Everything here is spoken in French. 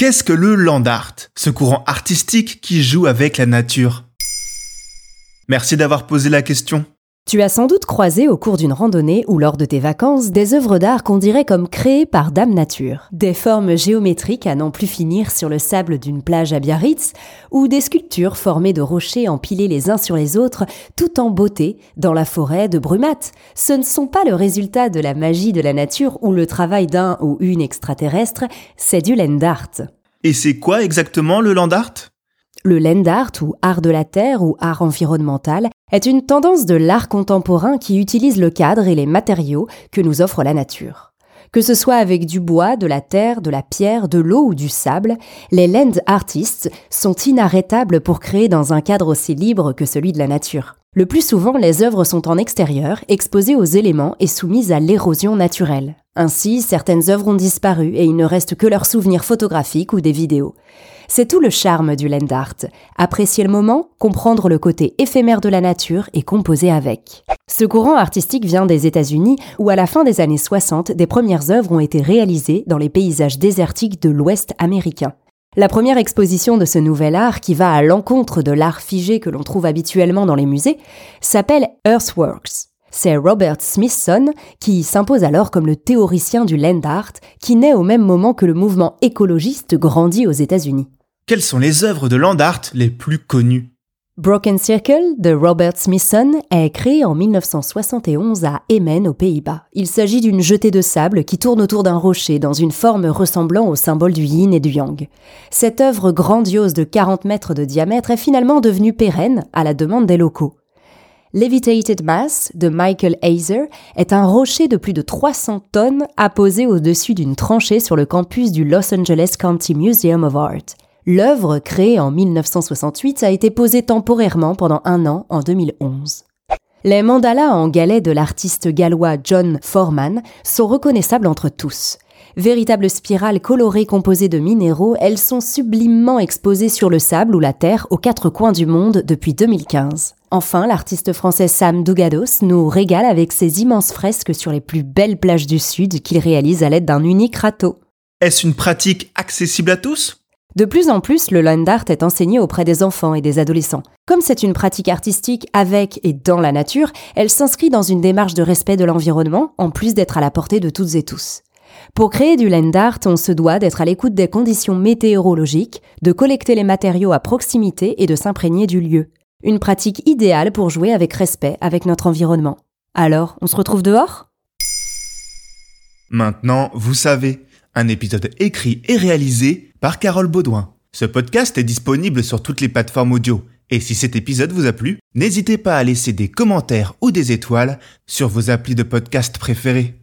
Qu'est-ce que le land art, ce courant artistique qui joue avec la nature? Merci d'avoir posé la question. Tu as sans doute croisé au cours d'une randonnée ou lors de tes vacances des œuvres d'art qu'on dirait comme créées par Dame Nature. Des formes géométriques à n'en plus finir sur le sable d'une plage à Biarritz ou des sculptures formées de rochers empilés les uns sur les autres tout en beauté dans la forêt de Brumath. Ce ne sont pas le résultat de la magie de la nature ou le travail d'un ou une extraterrestre, c'est du land art. Et c'est quoi exactement le land art? Le land art ou art de la terre ou art environnemental est une tendance de l'art contemporain qui utilise le cadre et les matériaux que nous offre la nature. Que ce soit avec du bois, de la terre, de la pierre, de l'eau ou du sable, les land artists sont inarrêtables pour créer dans un cadre aussi libre que celui de la nature. Le plus souvent, les œuvres sont en extérieur, exposées aux éléments et soumises à l'érosion naturelle. Ainsi, certaines œuvres ont disparu et il ne reste que leurs souvenirs photographiques ou des vidéos. C'est tout le charme du land art. Apprécier le moment, comprendre le côté éphémère de la nature et composer avec. Ce courant artistique vient des États-Unis où à la fin des années 60, des premières œuvres ont été réalisées dans les paysages désertiques de l'Ouest américain. La première exposition de ce nouvel art, qui va à l'encontre de l'art figé que l'on trouve habituellement dans les musées, s'appelle Earthworks. C'est Robert Smithson qui s'impose alors comme le théoricien du land art, qui naît au même moment que le mouvement écologiste grandit aux États-Unis. Quelles sont les œuvres de land art les plus connues? Broken Circle de Robert Smithson est créé en 1971 à Emmen aux Pays-Bas. Il s'agit d'une jetée de sable qui tourne autour d'un rocher dans une forme ressemblant au symbole du yin et du yang. Cette œuvre grandiose de 40 mètres de diamètre est finalement devenue pérenne à la demande des locaux. Levitated Mass de Michael Hazer est un rocher de plus de 300 tonnes apposé au-dessus d'une tranchée sur le campus du Los Angeles County Museum of Art. L'œuvre, créée en 1968, a été posée temporairement pendant un an en 2011. Les mandalas en galets de l'artiste gallois John Foreman sont reconnaissables entre tous. Véritables spirales colorées composées de minéraux, elles sont sublimement exposées sur le sable ou la terre aux quatre coins du monde depuis 2015. Enfin, l'artiste français Sam Dougados nous régale avec ses immenses fresques sur les plus belles plages du Sud qu'il réalise à l'aide d'un unique râteau. Est-ce une pratique accessible à tous? De plus en plus, le land art est enseigné auprès des enfants et des adolescents. Comme c'est une pratique artistique avec et dans la nature, elle s'inscrit dans une démarche de respect de l'environnement, en plus d'être à la portée de toutes et tous. Pour créer du land art, on se doit d'être à l'écoute des conditions météorologiques, de collecter les matériaux à proximité et de s'imprégner du lieu. Une pratique idéale pour jouer avec respect avec notre environnement. Alors, on se retrouve dehors? Maintenant, vous savez, un épisode écrit et réalisé par Carole Baudouin. Ce podcast est disponible sur toutes les plateformes audio. Et si cet épisode vous a plu, n'hésitez pas à laisser des commentaires ou des étoiles sur vos applis de podcast préférés.